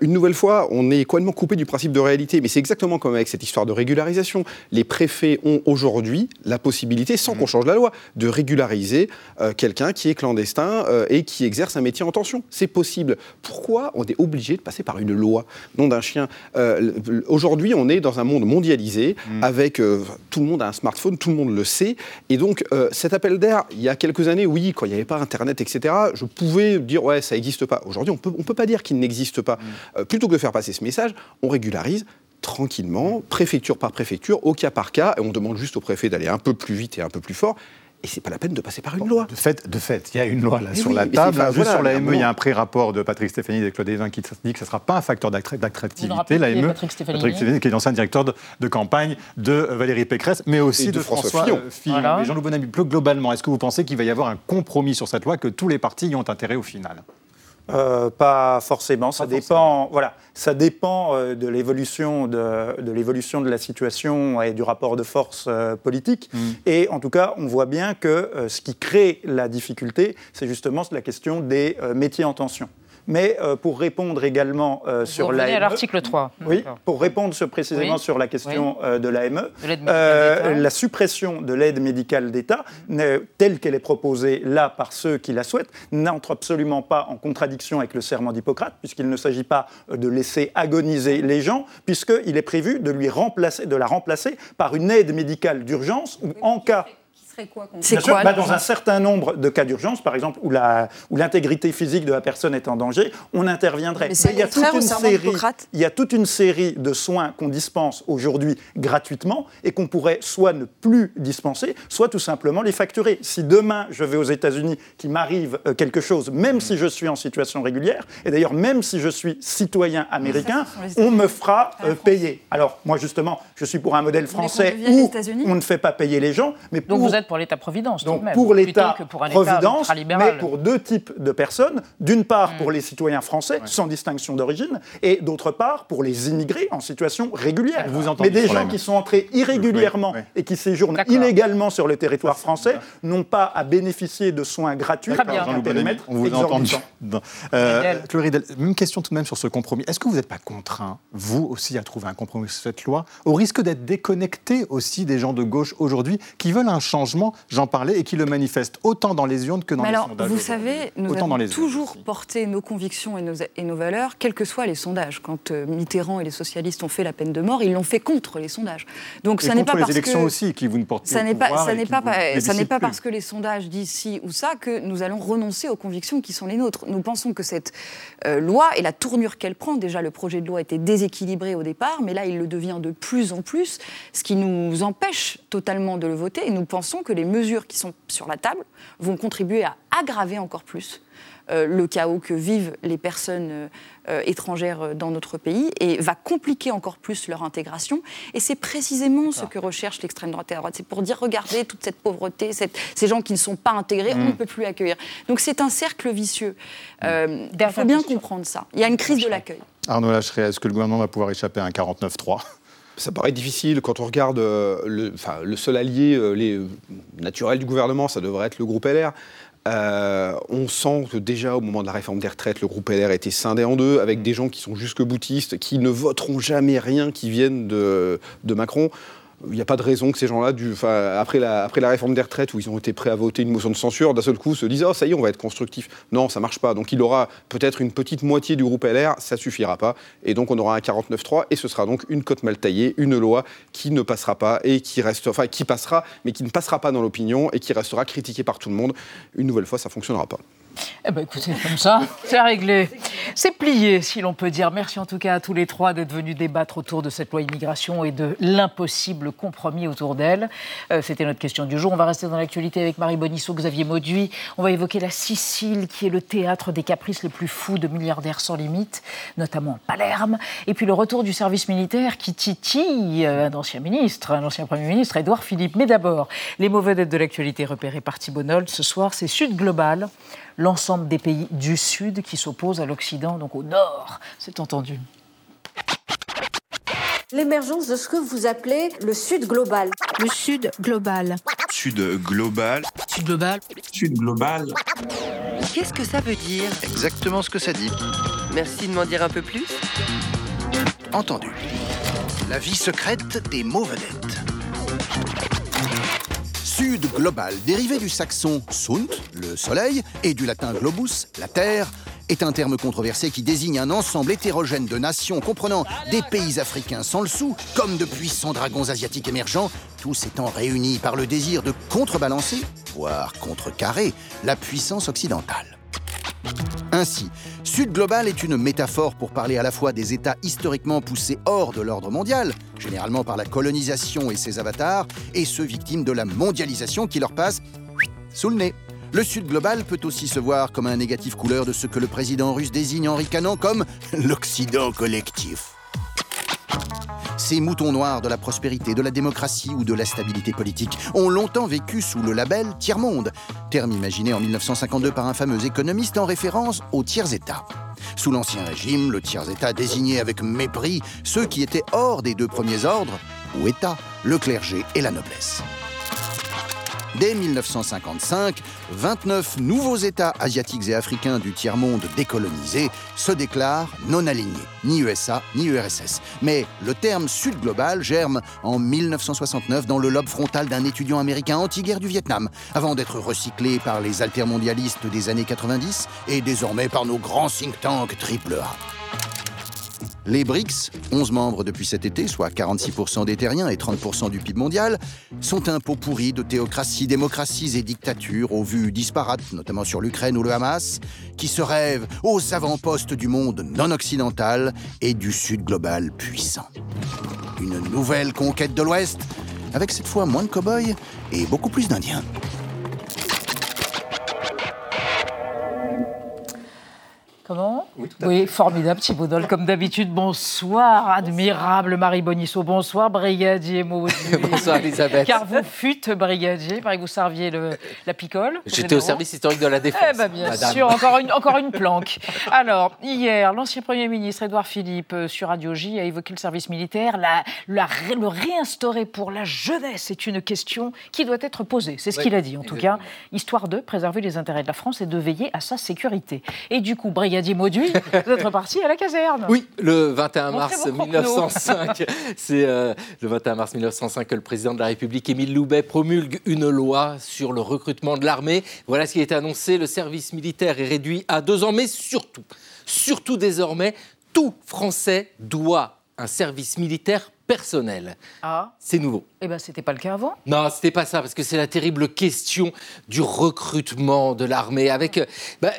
Une nouvelle fois, on est complètement coupé du principe de réalité. Mais c'est exactement comme avec cette histoire de régularisation. Les préfets ont aujourd'hui la possibilité, sans qu'on change la loi, de régulariser quelqu'un qui est clandestin et qui exerce un métier en tension. C'est possible. Pourquoi on est obligé de passer par une loi Nom d'un chien. Euh, aujourd'hui, on est dans un monde mondialisé avec euh, tout le monde a un smartphone, tout le monde le sait. Et donc, euh, cet appel d'air, il y a quelques années, oui, quand il n'y avait pas Internet, etc., je pouvais dire, ouais, ça n'existe pas. Aujourd'hui, on peut, on peut pas dire qu'il n'existe pas. Euh, plutôt que de faire passer ce message, on régularise tranquillement, préfecture par préfecture, au cas par cas, et on demande juste au préfet d'aller un peu plus vite et un peu plus fort. Et c'est pas la peine de passer par une loi. De fait, de fait, il y a une loi là Mais sur oui, la table. enfin, Juste voilà, sur l'AME, il y a un pré-rapport de Patrick Stéphanie et Claude Evin qui dit que ce ne sera pas un facteur d'attractivité, l'AME. Patrick Stéphanie qui est l'ancien directeur de, de campagne de Valérie Pécresse, mais aussi de, de François François Fillon. euh, Fillon. Voilà. Mais Jean-Loup Bonamy, plus globalement, est-ce que vous pensez qu'il va y avoir un compromis sur cette loi, que tous les partis y ont intérêt au final? Euh, pas forcément, ça dépend. Voilà, ça dépend euh, de l'évolution de, de l'évolution de la situation et du rapport de force euh, politique. Mm. Et en tout cas, on voit bien que ce qui crée la difficulté, c'est justement la question des métiers en tension. Mais euh, pour répondre également euh, Vous sur l'AME, à l'article 3. oui, pour répondre sur- précisément Oui. sur la question euh, de l'AME, la suppression de l'aide médicale d'État, ne- telle qu'elle est proposée là par ceux qui la souhaitent, n'entre absolument pas en contradiction avec le serment d'Hippocrate, puisqu'il ne s'agit pas de laisser agoniser les gens, puisqu'il est prévu de, lui remplacer, de la remplacer par une aide médicale d'urgence ou en cas serait quoi C'est quoi bah, Dans un certain nombre de cas d'urgence, par exemple, où la- où l'intégrité physique de la personne est en danger, on interviendrait. Mais c'est il y a toute une série, il y a toute une série de soins qu'on dispense aujourd'hui gratuitement et qu'on pourrait soit ne plus dispenser, soit tout simplement les facturer. Si demain je vais aux États-Unis, qu'il m'arrive euh, quelque chose, même si je suis en situation régulière, et d'ailleurs même si je suis citoyen américain, on me fera euh, payer. Alors moi justement, je suis pour un modèle français où on ne fait pas payer les gens, mais pour Donc pour l'État-providence, tout de donc même, pour l'État plutôt que pour un État providence, ultralibéral. mais pour deux types de personnes. D'une part Mm. pour les citoyens français, sans distinction d'origine, et d'autre part pour les immigrés en situation régulière. Vous entendez mais des gens qui sont entrés irrégulièrement Oui, oui. et qui séjournent illégalement sur le territoire français n'ont pas à bénéficier de soins gratuits bien. un périmètre on vous. Euh, Ridel, même question tout de même sur ce compromis. Est-ce que vous n'êtes pas contraint, vous aussi, à trouver un compromis sur cette loi, au risque d'être déconnecté aussi des gens de gauche aujourd'hui qui veulent un changement, j'en parlais, et qui le manifestent autant dans les urnes que dans Mais les alors, sondages vous savez, nous Autant avons dans les urnes toujours porté nos convictions et nos, et nos valeurs, quels que soient les sondages. Quand euh, Mitterrand et les socialistes ont fait la peine de mort, ils l'ont fait contre les sondages. Donc Et ça n'est pas les parce élections que aussi, qui vous ne portez ça n'est pas, pouvoir ça n'est pas, ça n'est pas parce que les sondages disent ci ou ça que nous allons renoncer aux convictions qui sont les nôtres. Nous pensons que cette euh, loi et la tournure qu'elle prend, déjà le projet de loi était déséquilibré au départ, mais là il le devient de plus en plus, ce qui nous empêche totalement de le voter. Et nous pensons que les mesures qui sont sur la table vont contribuer à aggraver encore plus euh, le chaos que vivent les personnes euh, étrangères euh, dans notre pays et va compliquer encore plus leur intégration. Et c'est précisément ce que recherche l'extrême droite et la droite. C'est pour dire, regardez toute cette pauvreté, cette- ces gens qui ne sont pas intégrés, on ne peut plus accueillir. Donc c'est un cercle vicieux. Euh, il faut bien comprendre ça. Il y a une crise de l'accueil. Arnaud Lacheret, est-ce que le gouvernement va pouvoir échapper à un 49-3 Ça paraît difficile quand on regarde euh, le, seul allié euh, les, naturel du gouvernement, ça devrait être le groupe LR. Euh, on sent que déjà au moment de la réforme des retraites, le groupe LR était scindé en deux, avec des gens qui sont jusque boutistes, qui ne voteront jamais rien qui vienne de, de Macron il n'y a pas de raison que ces gens-là, après, la, réforme des retraites, où ils ont été prêts à voter une motion de censure, d'un seul coup se disent Oh, ça y est, on va être constructif. Non, ça ne marche pas. Donc il aura peut-être une petite moitié du groupe LR, ça suffira pas. Et donc on aura un 49-3, et ce sera donc une cote mal taillée, une loi qui ne passera pas, et qui enfin qui passera, mais qui ne passera pas dans l'opinion, et qui restera critiquée par tout le monde. Une nouvelle fois, ça ne fonctionnera pas. Eh bien, écoutez, comme ça, c'est réglé. C'est plié, si l'on peut dire. Merci en tout cas à tous les trois d'être venus débattre autour de cette loi immigration et de l'impossible compromis autour d'elle. Euh, c'était notre question du jour. On va rester dans l'actualité avec Marie Bonisseau, Xavier Mauduit. On va évoquer la Sicile, qui est le théâtre des caprices les plus fous de milliardaires sans limite, notamment Palerme. Et puis le retour du service militaire qui titille un ancien ministre, un ancien Premier ministre, Édouard Philippe. Mais d'abord, les mauvais dettes de l'actualité repérées par Thibault Ce soir, c'est Sud Global l'ensemble des pays du Sud qui s'opposent à l'Occident, donc au Nord. C'est entendu. L'émergence de ce que vous appelez le Sud global. Le Sud global. Sud global. Sud global. Sud global. Qu'est-ce que ça veut dire? Exactement ce que ça dit. Merci de m'en dire un peu plus. Entendu. La vie secrète des mots vedettes. Global, dérivé du saxon sunt, le soleil, et du latin globus, la terre, est un terme controversé qui désigne un ensemble hétérogène de nations comprenant des pays africains sans le sou, comme de puissants dragons asiatiques émergents, tous étant réunis par le désir de contrebalancer, voire contrecarrer, la puissance occidentale. Ainsi, Sud global est une métaphore pour parler à la fois des États historiquement poussés hors de l'ordre mondial, généralement par la colonisation et ses avatars, et ceux victimes de la mondialisation qui leur passe sous le nez. Le Sud global peut aussi se voir comme un négatif couleur de ce que le président russe désigne en ricanant comme l'Occident collectif. Ces moutons noirs de la prospérité, de la démocratie ou de la stabilité politique ont longtemps vécu sous le label tiers-monde, terme imaginé en 1952 par un fameux économiste en référence aux tiers-États. Sous l'Ancien Régime, le tiers-État désignait avec mépris ceux qui étaient hors des deux premiers ordres, ou États, le clergé et la noblesse. Dès 1955, 29 nouveaux États asiatiques et africains du tiers-monde décolonisés se déclarent non alignés, ni USA ni URSS. Mais le terme Sud global germe en 1969 dans le lobe frontal d'un étudiant américain anti-guerre du Vietnam, avant d'être recyclé par les altermondialistes des années 90 et désormais par nos grands think tanks AAA. Les BRICS, 11 membres depuis cet été, soit 46% des terriens et 30% du PIB mondial, sont un pot pourri de théocraties, démocraties et dictatures aux vues disparates, notamment sur l'Ukraine ou le Hamas, qui se rêvent aux avant-postes du monde non occidental et du Sud global puissant. Une nouvelle conquête de l'Ouest, avec cette fois moins de cow-boys et beaucoup plus d'Indiens. Comment oui, formidable Thibault comme d'habitude. Bonsoir, admirable Marie Bonisseau. Bonsoir, brigadier Maud. (laughs) bonsoir, Elisabeth. Car vous fûtes brigadier, pareil que vous serviez le, la picole. J'étais au service historique de la Défense. Eh ben, bien sûr, encore une, encore une planque. Alors, hier, l'ancien Premier ministre Édouard Philippe, euh, sur Radio J, a évoqué le service militaire. La, le réinstaurer pour la jeunesse est une question qui doit être posée. C'est ce qu'il a dit, en tout cas. Histoire de préserver les intérêts de la France et de veiller à sa sécurité. Et du coup, brigadier dit Mauduit, vous êtes reparti à la caserne. Oui, le 21 mars 1905. C'est euh, le 21 mars 1905 que le président de la République, Émile Loubet, promulgue une loi sur le recrutement de l'armée. Voilà ce qui a été annoncé. Le service militaire est réduit à deux ans, mais surtout, surtout désormais, tout Français doit un service militaire personnel. Ah. C'est nouveau. Eh bien, c'était pas le cas avant Non, c'était pas ça, parce que c'est la terrible question du recrutement de l'armée. Avec. Euh, bah,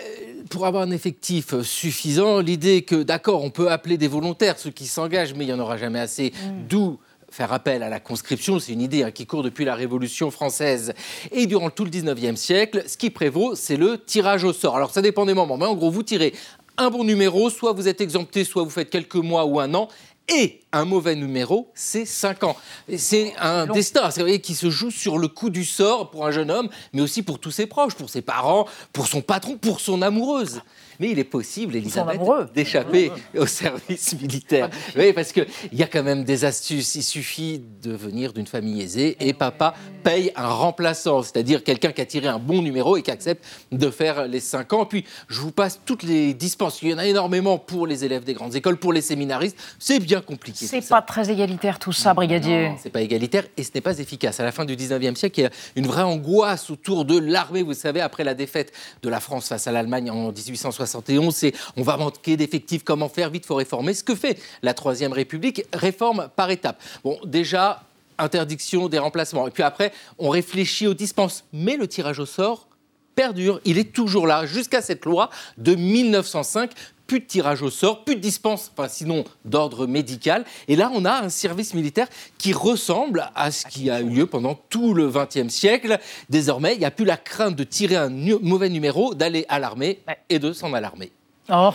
pour avoir un effectif suffisant, l'idée que, d'accord, on peut appeler des volontaires, ceux qui s'engagent, mais il n'y en aura jamais assez, mm. d'où faire appel à la conscription, c'est une idée hein, qui court depuis la Révolution française. Et durant tout le 19e siècle, ce qui prévaut, c'est le tirage au sort. Alors ça dépend des moments, mais en gros, vous tirez un bon numéro, soit vous êtes exempté, soit vous faites quelques mois ou un an, et un mauvais numéro, c'est 5 ans. C'est un destin vous voyez, qui se joue sur le coup du sort pour un jeune homme, mais aussi pour tous ses proches, pour ses parents, pour son patron, pour son amoureuse. Mais il est possible, Elisabeth, d'échapper au service militaire. Oui, parce qu'il y a quand même des astuces. Il suffit de venir d'une famille aisée et papa paye un remplaçant, c'est-à-dire quelqu'un qui a tiré un bon numéro et qui accepte de faire les 5 ans. Puis, je vous passe toutes les dispenses. Il y en a énormément pour les élèves des grandes écoles, pour les séminaristes. C'est bien compliqué. C'est pas très égalitaire tout ça, brigadier. C'est pas égalitaire et ce n'est pas efficace. À la fin du 19e siècle, il y a une vraie angoisse autour de l'armée. Vous savez, après la défaite de la France face à l'Allemagne en 1860, on va manquer d'effectifs, comment faire, vite, faut réformer. Ce que fait la Troisième République, réforme par étapes. Bon, déjà, interdiction des remplacements. Et puis après, on réfléchit aux dispenses. Mais le tirage au sort perdure. Il est toujours là, jusqu'à cette loi de 1905 plus de tirage au sort, plus de dispense, enfin, sinon d'ordre médical. Et là, on a un service militaire qui ressemble à ce qui a eu lieu pendant tout le XXe siècle. Désormais, il n'y a plus la crainte de tirer un mauvais numéro, d'aller à l'armée et de s'en alarmer. Oh,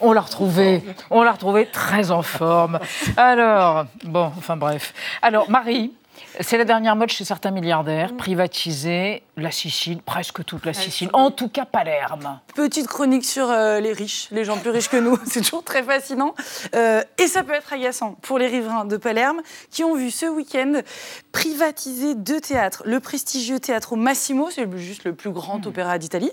on l'a retrouvé, on l'a retrouvé très en forme. Alors, bon, enfin bref. Alors, Marie, c'est la dernière mode chez certains milliardaires, privatiser la Sicile, presque toute la Sicile, en tout cas Palerme. Petite chronique sur euh, les riches, les gens plus riches que nous, (laughs) c'est toujours très fascinant. Euh, et ça peut être agaçant pour les riverains de Palerme qui ont vu ce week-end privatiser deux théâtres. Le prestigieux Teatro Massimo, c'est juste le plus grand hmm. opéra d'Italie,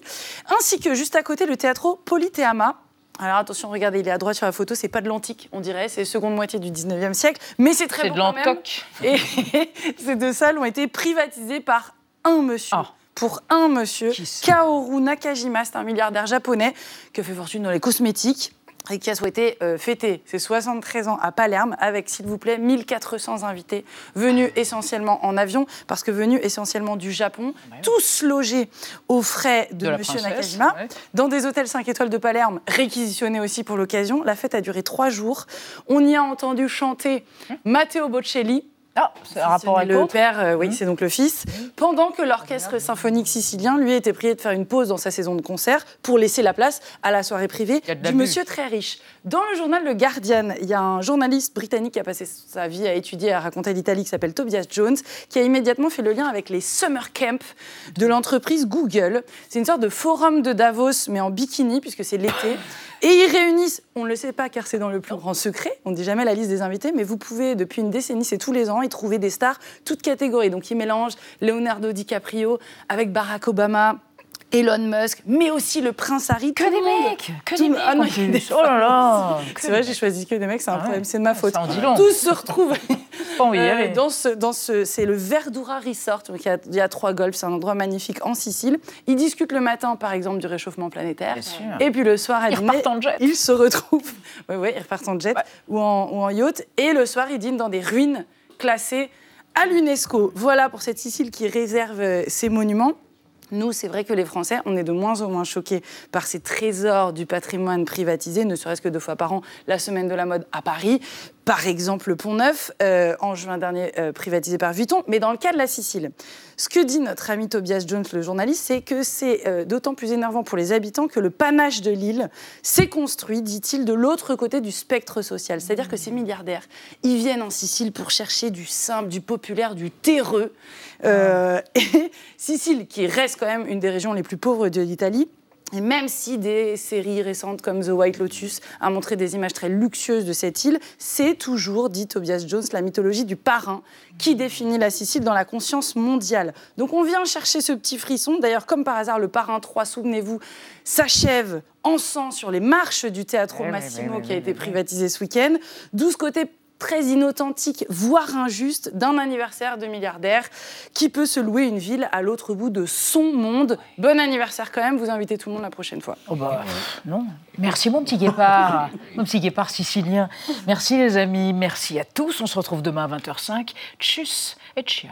ainsi que juste à côté le Teatro Politeama, alors attention, regardez, il est à droite sur la photo, c'est pas de l'antique, on dirait, c'est seconde moitié du 19e siècle, mais c'est très C'est de l'antoc. Et (laughs) ces deux salles ont été privatisées par un monsieur. Ah. Pour un monsieur, Kaoru Nakajima, c'est un milliardaire japonais qui fait fortune dans les cosmétiques et qui a souhaité euh, fêter ses 73 ans à Palerme avec, s'il vous plaît, 1400 invités venus essentiellement en avion, parce que venus essentiellement du Japon, tous logés aux frais de, M. Nakajima, dans des hôtels 5 étoiles de Palerme, réquisitionnés aussi pour l'occasion. La fête a duré trois jours. On y a entendu chanter hum. Matteo Bocelli, ah, c'est un rapport avec le père, euh, oui, mmh. c'est donc le fils. Pendant que l'orchestre symphonique sicilien, lui, était prié de faire une pause dans sa saison de concert pour laisser la place à la soirée privée du monsieur très riche. Dans le journal Le Guardian, il y a un journaliste britannique qui a passé sa vie à étudier, à raconter l'Italie, qui s'appelle Tobias Jones, qui a immédiatement fait le lien avec les summer camps de l'entreprise Google. C'est une sorte de forum de Davos, mais en bikini, puisque c'est l'été. Et ils réunissent, on ne le sait pas car c'est dans le plus grand secret, on ne dit jamais la liste des invités, mais vous pouvez, depuis une décennie, c'est tous les ans, y trouver des stars, toutes catégories. Donc ils mélangent Leonardo DiCaprio avec Barack Obama, Elon Musk, mais aussi le prince Harry. Que des mecs Que des mecs ah Oh là là (laughs) C'est vrai, j'ai choisi que des mecs, c'est un ah problème, c'est de ma faute. Ça Tous se retrouvent (laughs) euh, dans ce, dans ce, c'est le Verdura Resort. Donc il, y a, il y a trois golfs, c'est un endroit magnifique en Sicile. Ils discutent le matin, par exemple, du réchauffement planétaire. Et puis le soir, à ils repartent en jet. Ils se retrouvent. (laughs) Oui, oui, ils repartent en jet ou, en, ou en yacht. Et le soir, ils dînent dans des ruines classées à l'UNESCO. Voilà pour cette Sicile qui réserve euh, ses monuments. Nous, c'est vrai que les Français, on est de moins en moins choqués par ces trésors du patrimoine privatisé, ne serait-ce que deux fois par an, la semaine de la mode à Paris, par exemple le Pont Neuf, euh, en juin dernier euh, privatisé par Vuitton, mais dans le cas de la Sicile. Ce que dit notre ami Tobias Jones, le journaliste, c'est que c'est euh, d'autant plus énervant pour les habitants que le panache de l'île s'est construit, dit-il, de l'autre côté du spectre social. C'est-à-dire que ces milliardaires, ils viennent en Sicile pour chercher du simple, du populaire, du terreux. (laughs) et Sicile, qui reste quand même une des régions les plus pauvres de l'Italie, et même si des séries récentes comme The White Lotus a montré des images très luxueuses de cette île, c'est toujours, dit Tobias Jones, la mythologie du parrain qui définit la Sicile dans la conscience mondiale. Donc on vient chercher ce petit frisson. D'ailleurs, comme par hasard, le parrain 3, souvenez-vous, s'achève en sang sur les marches du Teatro eh Massimo qui a été privatisé ce week-end. 12 côtés très inauthentique, voire injuste, d'un anniversaire de milliardaire qui peut se louer une ville à l'autre bout de son monde. Bon anniversaire quand même, vous invitez tout le monde la prochaine fois. Oh bah, non. Merci mon petit guépard, (laughs) mon petit guépard sicilien. Merci les amis, merci à tous. On se retrouve demain à 20h05. Tchuss et ciao.